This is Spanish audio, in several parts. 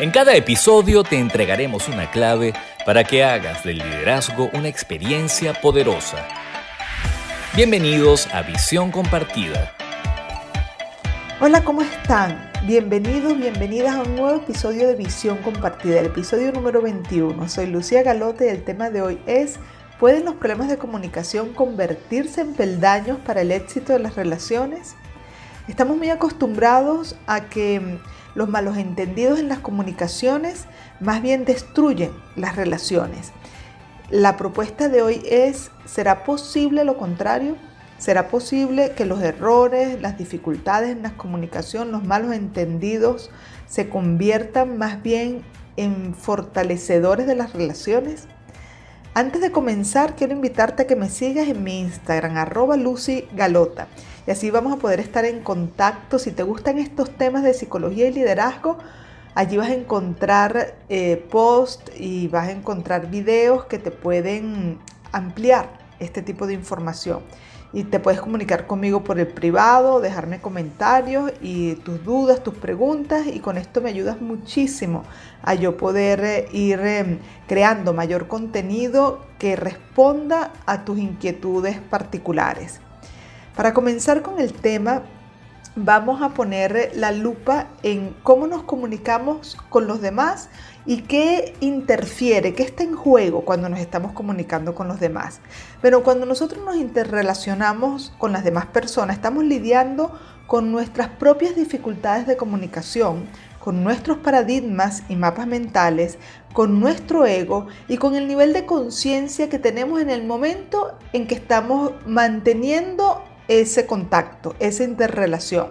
En cada episodio te entregaremos una clave para que hagas del liderazgo una experiencia poderosa. Bienvenidos a Visión Compartida. Hola, ¿cómo están? Bienvenidos, bienvenidas a un nuevo episodio de Visión Compartida, el episodio número 21. Soy Lucía Galote y el tema de hoy es ¿Pueden los problemas de comunicación convertirse en peldaños para el éxito de las relaciones? Estamos muy acostumbrados a que los malos entendidos en las comunicaciones más bien destruyen las relaciones. La propuesta de hoy es, ¿será posible lo contrario? ¿Será posible que los errores, las dificultades en la comunicación, los malos entendidos se conviertan más bien en fortalecedores de las relaciones? Antes de comenzar, quiero invitarte a que me sigas en mi Instagram, arroba Lucy Galota. Y así vamos a poder estar en contacto. Si te gustan estos temas de psicología y liderazgo, allí vas a encontrar eh, posts y vas a encontrar videos que te pueden ampliar este tipo de información y te puedes comunicar conmigo por el privado, dejarme comentarios y tus dudas, tus preguntas y con esto me ayudas muchísimo a yo poder eh, ir em, creando mayor contenido que responda a tus inquietudes particulares. Para comenzar con el tema, vamos a poner la lupa en cómo nos comunicamos con los demás y qué interfiere, qué está en juego cuando nos estamos comunicando con los demás. Pero cuando nosotros nos interrelacionamos con las demás personas, estamos lidiando con nuestras propias dificultades de comunicación, con nuestros paradigmas y mapas mentales, con nuestro ego y con el nivel de conciencia que tenemos en el momento en que estamos manteniendo ese contacto, esa interrelación.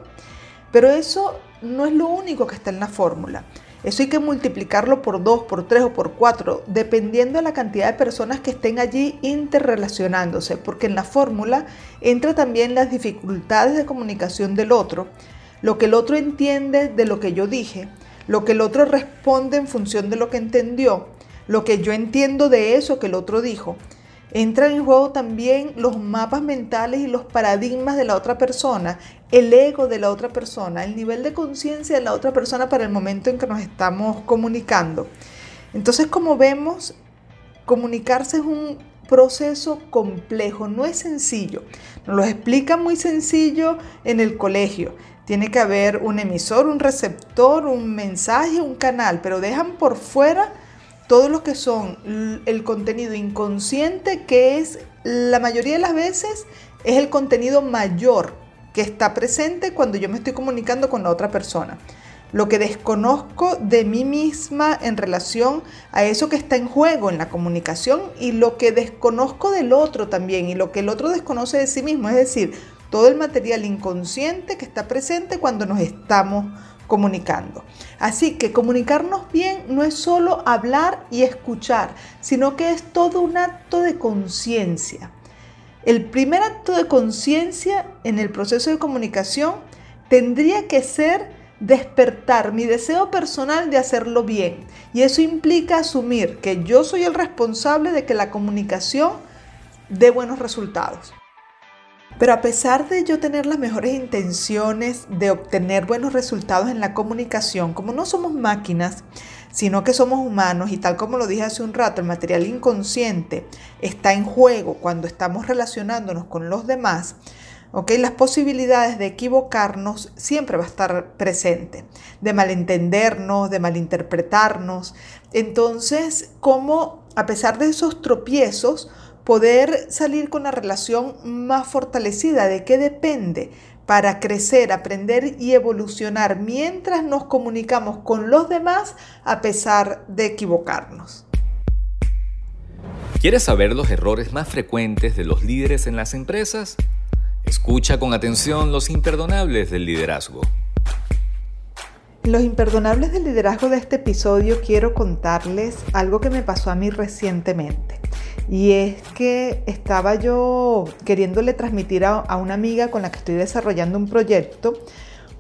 Pero eso no es lo único que está en la fórmula. Eso hay que multiplicarlo por 2, por 3 o por 4, dependiendo de la cantidad de personas que estén allí interrelacionándose, porque en la fórmula entra también las dificultades de comunicación del otro, lo que el otro entiende de lo que yo dije, lo que el otro responde en función de lo que entendió, lo que yo entiendo de eso que el otro dijo. Entran en juego también los mapas mentales y los paradigmas de la otra persona, el ego de la otra persona, el nivel de conciencia de la otra persona para el momento en que nos estamos comunicando. Entonces, como vemos, comunicarse es un proceso complejo, no es sencillo. Nos lo explica muy sencillo en el colegio. Tiene que haber un emisor, un receptor, un mensaje, un canal, pero dejan por fuera todo lo que son el contenido inconsciente, que es la mayoría de las veces es el contenido mayor que está presente cuando yo me estoy comunicando con la otra persona. Lo que desconozco de mí misma en relación a eso que está en juego en la comunicación y lo que desconozco del otro también y lo que el otro desconoce de sí mismo, es decir, todo el material inconsciente que está presente cuando nos estamos comunicando. Así que comunicarnos bien no es solo hablar y escuchar, sino que es todo un acto de conciencia. El primer acto de conciencia en el proceso de comunicación tendría que ser despertar mi deseo personal de hacerlo bien. Y eso implica asumir que yo soy el responsable de que la comunicación dé buenos resultados. Pero a pesar de yo tener las mejores intenciones de obtener buenos resultados en la comunicación, como no somos máquinas, sino que somos humanos y tal como lo dije hace un rato, el material inconsciente está en juego cuando estamos relacionándonos con los demás, ¿ok? Las posibilidades de equivocarnos siempre va a estar presente, de malentendernos, de malinterpretarnos. Entonces, ¿cómo a pesar de esos tropiezos, poder salir con la relación más fortalecida. ¿De qué depende? Para crecer, aprender y evolucionar mientras nos comunicamos con los demás a pesar de equivocarnos. ¿Quieres saber los errores más frecuentes de los líderes en las empresas? Escucha con atención los imperdonables del liderazgo. Los imperdonables del liderazgo de este episodio quiero contarles algo que me pasó a mí recientemente. Y es que estaba yo queriéndole transmitir a, una amiga con la que estoy desarrollando un proyecto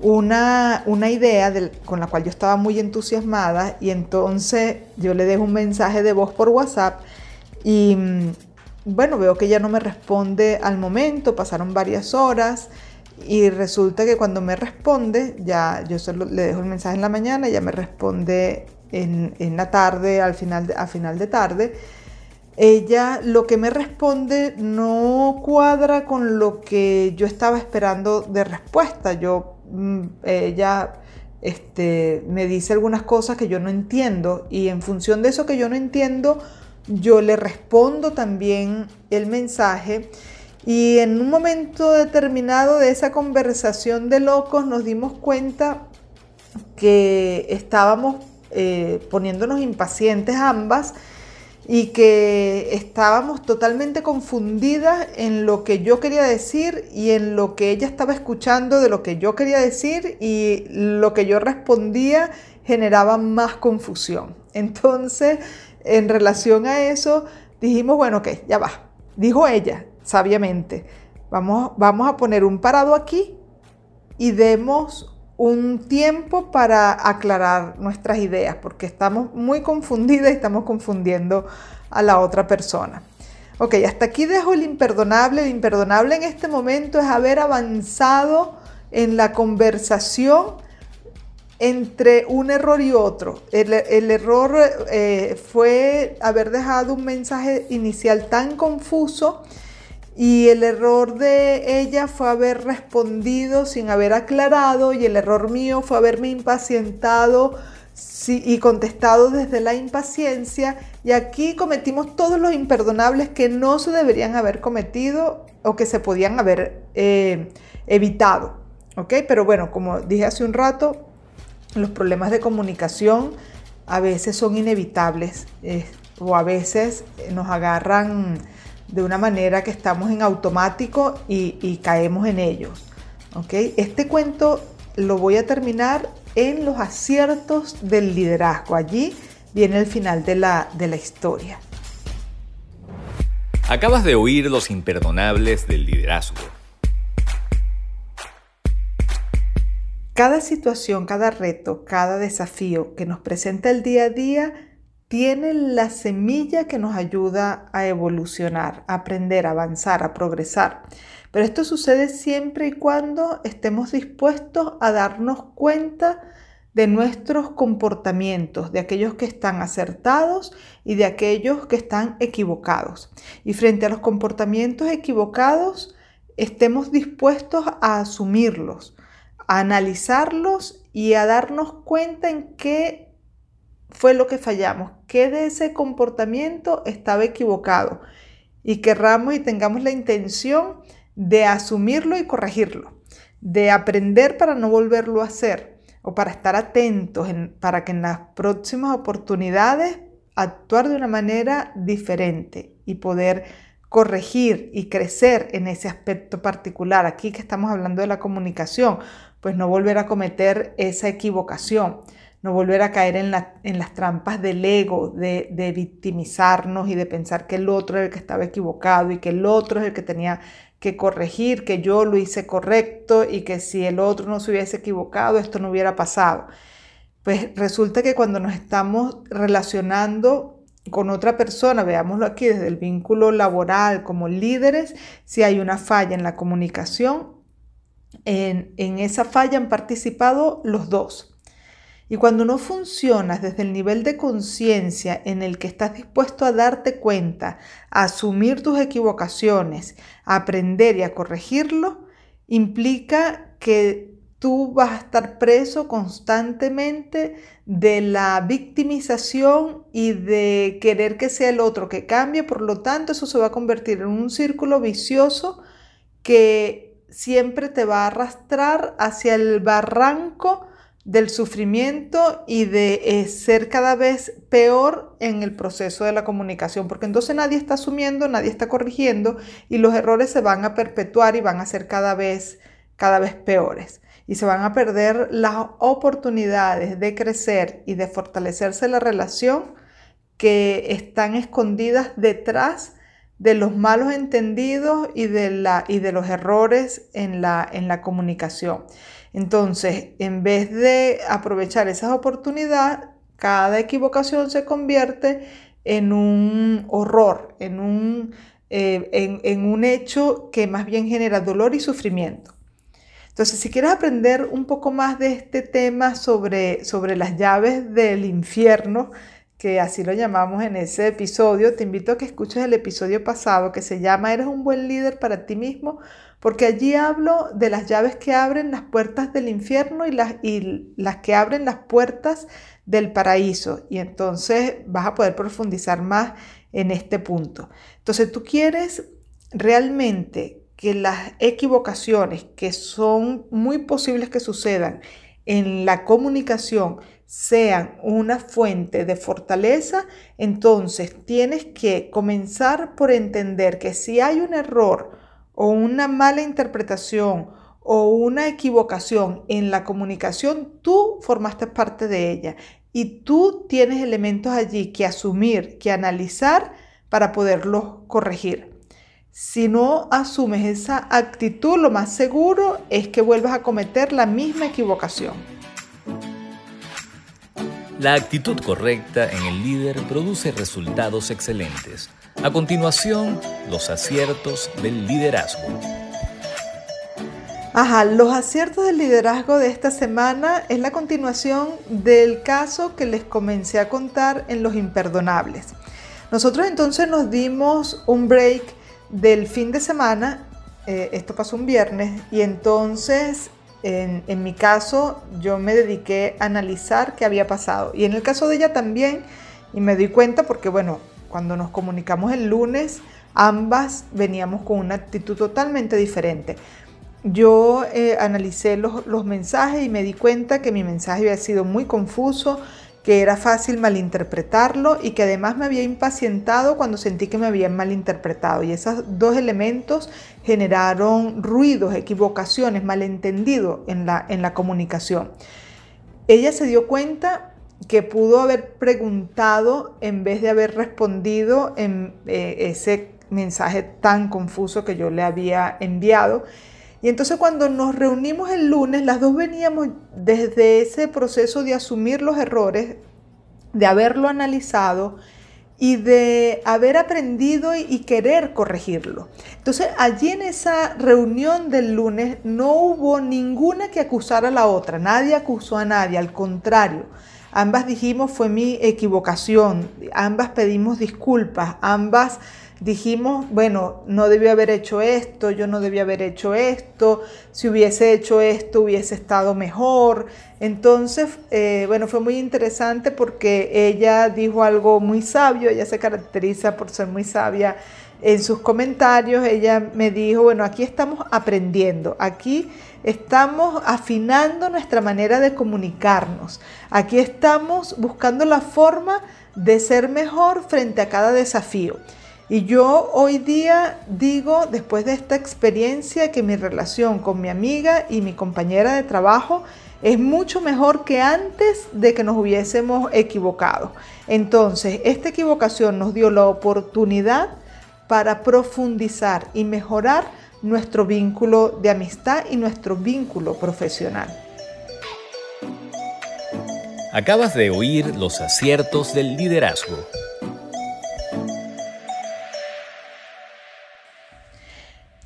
una, una idea con la cual yo estaba muy entusiasmada y entonces yo le dejo un mensaje de voz por WhatsApp y mm, bueno, veo que ella no me responde al momento, pasaron varias horas y resulta que cuando me responde, ya yo solo le dejo el mensaje en la mañana, ya me responde en, en la tarde, al final de, a final de tarde, ella lo que me responde no cuadra con lo que yo estaba esperando de respuesta. Yo, mm, ella este, me dice algunas cosas que yo no entiendo y en función de eso que yo no entiendo, yo le respondo también el mensaje y en un momento determinado de esa conversación de locos nos dimos cuenta que estábamos eh, poniéndonos impacientes ambas y que estábamos totalmente confundidas en lo que yo quería decir y en lo que ella estaba escuchando de lo que yo quería decir y lo que yo respondía generaba más confusión. Entonces, en relación a eso, dijimos, bueno, ok, ya va. Dijo ella, sabiamente, vamos, vamos a poner un parado aquí y demos un tiempo para aclarar nuestras ideas, porque estamos muy confundidas y estamos confundiendo a la otra persona. Ok, hasta aquí dejo el imperdonable. El imperdonable en este momento es haber avanzado en la conversación entre un error y otro. El, error eh, fue haber dejado un mensaje inicial tan confuso y el error de ella fue haber respondido sin haber aclarado y el error mío fue haberme impacientado y contestado desde la impaciencia. Y aquí cometimos todos los imperdonables que no se deberían haber cometido o que se podían haber eh, evitado. ¿Ok? Pero bueno, como dije hace un rato, los problemas de comunicación a veces son inevitables eh, o a veces nos agarran de una manera que estamos en automático y, caemos en ellos. ¿okay? Este cuento lo voy a terminar en los aciertos del liderazgo. Allí viene el final de la, de la historia. Acabas de oír los imperdonables del liderazgo. Cada situación, cada reto, cada desafío que nos presenta el día a día tiene la semilla que nos ayuda a evolucionar, a aprender, a avanzar, a progresar. Pero esto sucede siempre y cuando estemos dispuestos a darnos cuenta de nuestros comportamientos, de aquellos que están acertados y de aquellos que están equivocados. Y frente a los comportamientos equivocados, estemos dispuestos a asumirlos, a analizarlos y a darnos cuenta en qué fue lo que fallamos, qué de ese comportamiento estaba equivocado y querramos y tengamos la intención de asumirlo y corregirlo, de aprender para no volverlo a hacer o para estar atentos para que en las próximas oportunidades actuar de una manera diferente y poder corregir y crecer en ese aspecto particular. Aquí que estamos hablando de la comunicación, pues no volver a cometer esa equivocación no volver a caer en, las trampas del ego, de, victimizarnos y de pensar que el otro es el que estaba equivocado y que el otro es el que tenía que corregir, que yo lo hice correcto y que si el otro no se hubiese equivocado, esto no hubiera pasado. Pues resulta que cuando nos estamos relacionando con otra persona, veámoslo aquí desde el vínculo laboral como líderes, si hay una falla en la comunicación, en, en esa falla han participado los dos y cuando no funcionas desde el nivel de conciencia en el que estás dispuesto a darte cuenta, a asumir tus equivocaciones, a aprender y a corregirlo, implica que tú vas a estar preso constantemente de la victimización y de querer que sea el otro que cambie. Por lo tanto, eso se va a convertir en un círculo vicioso que siempre te va a arrastrar hacia el barranco del sufrimiento y de eh, ser cada vez peor en el proceso de la comunicación, porque entonces nadie está asumiendo, nadie está corrigiendo y los errores se van a perpetuar y van a ser cada vez, cada vez peores. Y se van a perder las oportunidades de crecer y de fortalecerse la relación que están escondidas detrás de los malos entendidos y de, la, y de los errores en la, en la comunicación. Entonces, en vez de aprovechar esas oportunidades, cada equivocación se convierte en un horror, en un, eh, en, un hecho que más bien genera dolor y sufrimiento. Entonces, si quieres aprender un poco más de este tema sobre, sobre las llaves del infierno, que así lo llamamos en ese episodio, te invito a que escuches el episodio pasado que se llama ¿Eres un buen líder para ti mismo? Porque allí hablo de las llaves que abren las puertas del infierno y las, y las que abren las puertas del paraíso. Y entonces vas a poder profundizar más en este punto. Entonces, tú quieres realmente que las equivocaciones que son muy posibles que sucedan en la comunicación sean una fuente de fortaleza, entonces tienes que comenzar por entender que si hay un error o una mala interpretación o una equivocación en la comunicación, tú formaste parte de ella y tú tienes elementos allí que asumir, que analizar para poderlos corregir. Si no asumes esa actitud, lo más seguro es que vuelvas a cometer la misma equivocación. La actitud correcta en el líder produce resultados excelentes. A continuación, los aciertos del liderazgo. Ajá, los aciertos del liderazgo de esta semana es la continuación del caso que les comencé a contar en Los Imperdonables. Nosotros entonces nos dimos un break del fin de semana, eh, esto pasó un viernes, y entonces en, en, mi caso yo me dediqué a analizar qué había pasado. Y en el caso de ella también, y me di cuenta porque, bueno, cuando nos comunicamos el lunes, ambas veníamos con una actitud totalmente diferente. Yo eh, analicé los, los mensajes y me di cuenta que mi mensaje había sido muy confuso, que era fácil malinterpretarlo y que además me había impacientado cuando sentí que me habían malinterpretado. Y esos dos elementos generaron ruidos, equivocaciones, malentendidos en la, en la comunicación. Ella se dio cuenta que pudo haber preguntado en vez de haber respondido en eh, ese mensaje tan confuso que yo le había enviado y entonces cuando nos reunimos el lunes, las dos veníamos desde ese proceso de asumir los errores, de haberlo analizado y de haber aprendido y querer corregirlo. Entonces allí en esa reunión del lunes no hubo ninguna que acusara a la otra, nadie acusó a nadie, al contrario. Ambas dijimos fue mi equivocación, ambas pedimos disculpas, ambas dijimos, bueno, no debió haber hecho esto, yo no debía haber hecho esto, si hubiese hecho esto hubiese estado mejor. Entonces, eh, bueno, fue muy interesante porque ella dijo algo muy sabio, ella se caracteriza por ser muy sabia en sus comentarios, ella me dijo, bueno, aquí estamos aprendiendo, aquí estamos afinando nuestra manera de comunicarnos, aquí estamos buscando la forma de ser mejor frente a cada desafío. Y yo hoy día digo, después de esta experiencia, que mi relación con mi amiga y mi compañera de trabajo es mucho mejor que antes de que nos hubiésemos equivocado. Entonces, esta equivocación nos dio la oportunidad para profundizar y mejorar nuestro vínculo de amistad y nuestro vínculo profesional. Acabas de oír los aciertos del liderazgo.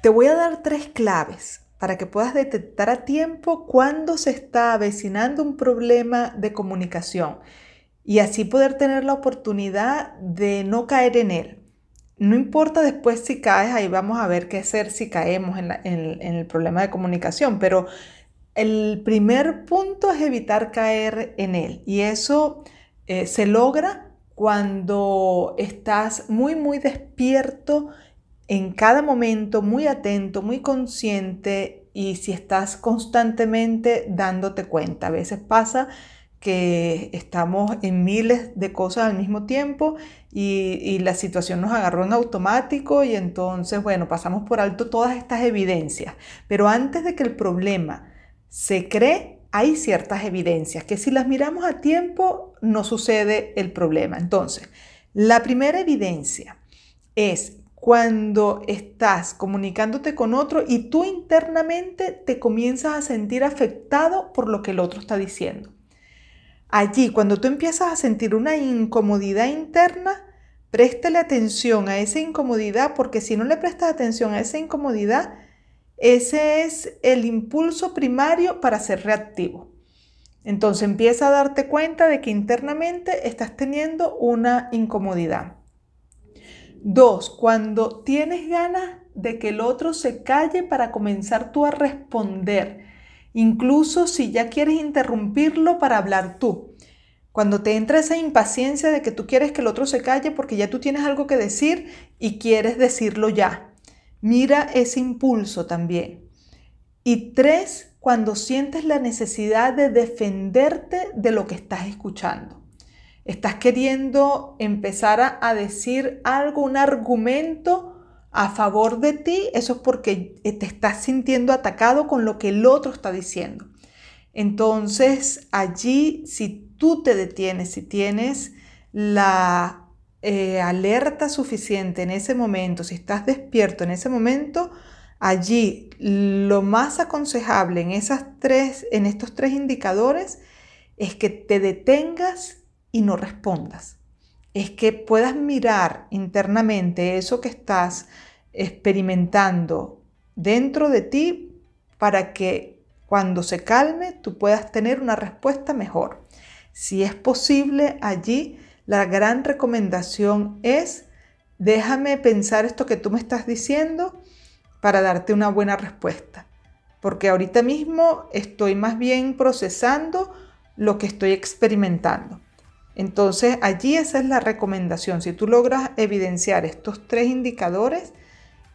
Te voy a dar tres claves para que puedas detectar a tiempo cuando se está avecinando un problema de comunicación y así poder tener la oportunidad de no caer en él. No importa después si caes, ahí vamos a ver qué hacer si caemos en, el problema de comunicación, pero el primer punto es evitar caer en él y eso eh, se logra cuando estás muy, muy despierto en cada momento muy atento, muy consciente y si estás constantemente dándote cuenta. A veces pasa que estamos en miles de cosas al mismo tiempo y, la situación nos agarró en automático y entonces, bueno, pasamos por alto todas estas evidencias. Pero antes de que el problema se cree, hay ciertas evidencias que si las miramos a tiempo no sucede el problema. Entonces, la primera evidencia es cuando estás comunicándote con otro y tú internamente te comienzas a sentir afectado por lo que el otro está diciendo. Allí, cuando tú empiezas a sentir una incomodidad interna, préstale atención a esa incomodidad porque si no le prestas atención a esa incomodidad, ese es el impulso primario para ser reactivo. Entonces empieza a darte cuenta de que internamente estás teniendo una incomodidad. Dos, cuando tienes ganas de que el otro se calle para comenzar tú a responder, incluso si ya quieres interrumpirlo para hablar tú. Cuando te entra esa impaciencia de que tú quieres que el otro se calle porque ya tú tienes algo que decir y quieres decirlo ya. Mira ese impulso también. Y tres, cuando sientes la necesidad de defenderte de lo que estás escuchando. Estás queriendo empezar a, decir algo, un argumento a favor de ti, eso es porque te estás sintiendo atacado con lo que el otro está diciendo. Entonces, allí, si tú te detienes, si tienes la eh, alerta suficiente en ese momento, si estás despierto en ese momento, allí lo más aconsejable en, esas tres, en estos tres indicadores es que te detengas y no respondas. Es que puedas mirar internamente eso que estás experimentando dentro de ti para que cuando se calme tú puedas tener una respuesta mejor. Si es posible allí, la gran recomendación es déjame pensar esto que tú me estás diciendo para darte una buena respuesta. Porque ahorita mismo estoy más bien procesando lo que estoy experimentando. Entonces allí esa es la recomendación. Si tú logras evidenciar estos tres indicadores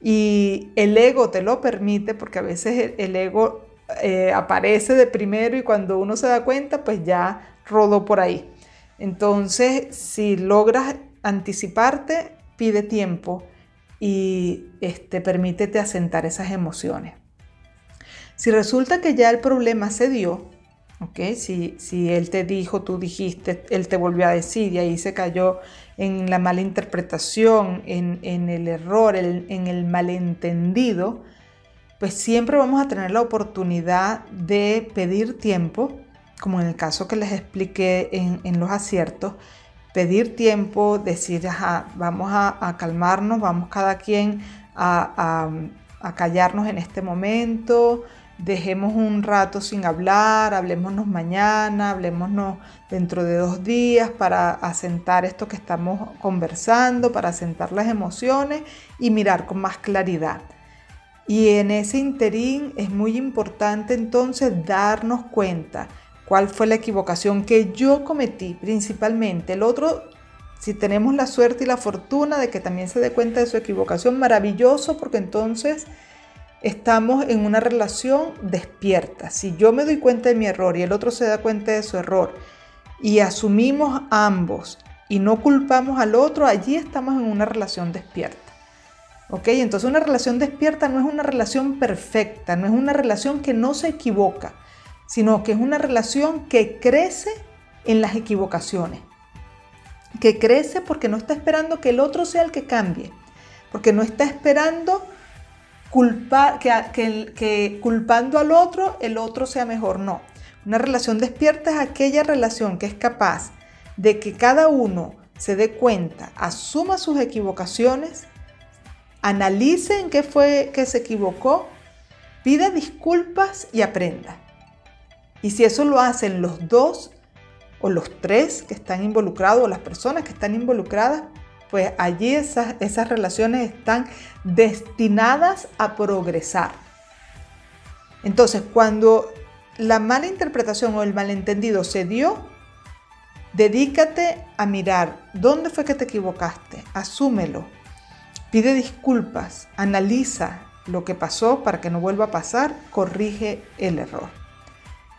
y el ego te lo permite, porque a veces el, ego eh, aparece de primero y cuando uno se da cuenta, pues ya rodó por ahí. Entonces, si logras anticiparte, pide tiempo y este, permítete asentar esas emociones. Si resulta que ya el problema se dio, ¿okay? si, si él te dijo, tú dijiste, él te volvió a decir y ahí se cayó en la mala interpretación, en, el error, en, el malentendido, pues siempre vamos a tener la oportunidad de pedir tiempo, como en el caso que les expliqué en los aciertos, pedir tiempo, decir, vamos a, calmarnos, vamos cada quien a, callarnos en este momento, dejemos un rato sin hablar, hablemosnos mañana, hablemosnos dentro de dos días para asentar esto que estamos conversando, para asentar las emociones y mirar con más claridad. Y en ese interín es muy importante entonces darnos cuenta cuál fue la equivocación que yo cometí principalmente. El otro, si tenemos la suerte y la fortuna de que también se dé cuenta de su equivocación, maravilloso, porque entonces estamos en una relación despierta. Si yo me doy cuenta de mi error y el otro se da cuenta de su error y asumimos ambos y no culpamos al otro, allí estamos en una relación despierta. ¿Ok? Entonces una relación despierta no es una relación perfecta, no es una relación que no se equivoca sino que es una relación que crece en las equivocaciones, que crece porque no está esperando que el otro sea el que cambie, porque no está esperando culpar, que, culpando al otro el otro sea mejor, no. Una relación despierta es aquella relación que es capaz de que cada uno se dé cuenta, asuma sus equivocaciones, analice en qué fue que se equivocó, pida disculpas y aprenda. Y si eso lo hacen los dos o los tres que están involucrados o las personas que están involucradas, pues allí esas, esas relaciones están destinadas a progresar. Entonces, cuando la mala interpretación o el malentendido se dio, dedícate a mirar dónde fue que te equivocaste, asúmelo, pide disculpas, analiza lo que pasó para que no vuelva a pasar, corrige el error.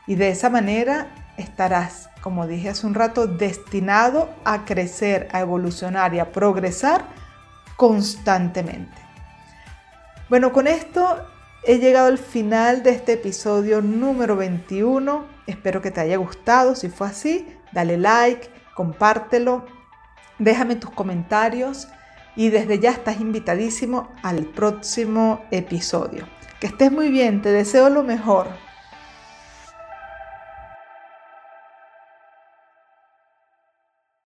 Y de esa manera estarás, como dije hace un rato, destinado a crecer, a evolucionar y a progresar constantemente. Bueno, con esto he llegado al final de este episodio número 21. Espero que te haya gustado. Si fue así, dale like, compártelo, déjame tus comentarios y desde ya estás invitadísimo al próximo episodio. Que estés muy bien, te deseo lo mejor.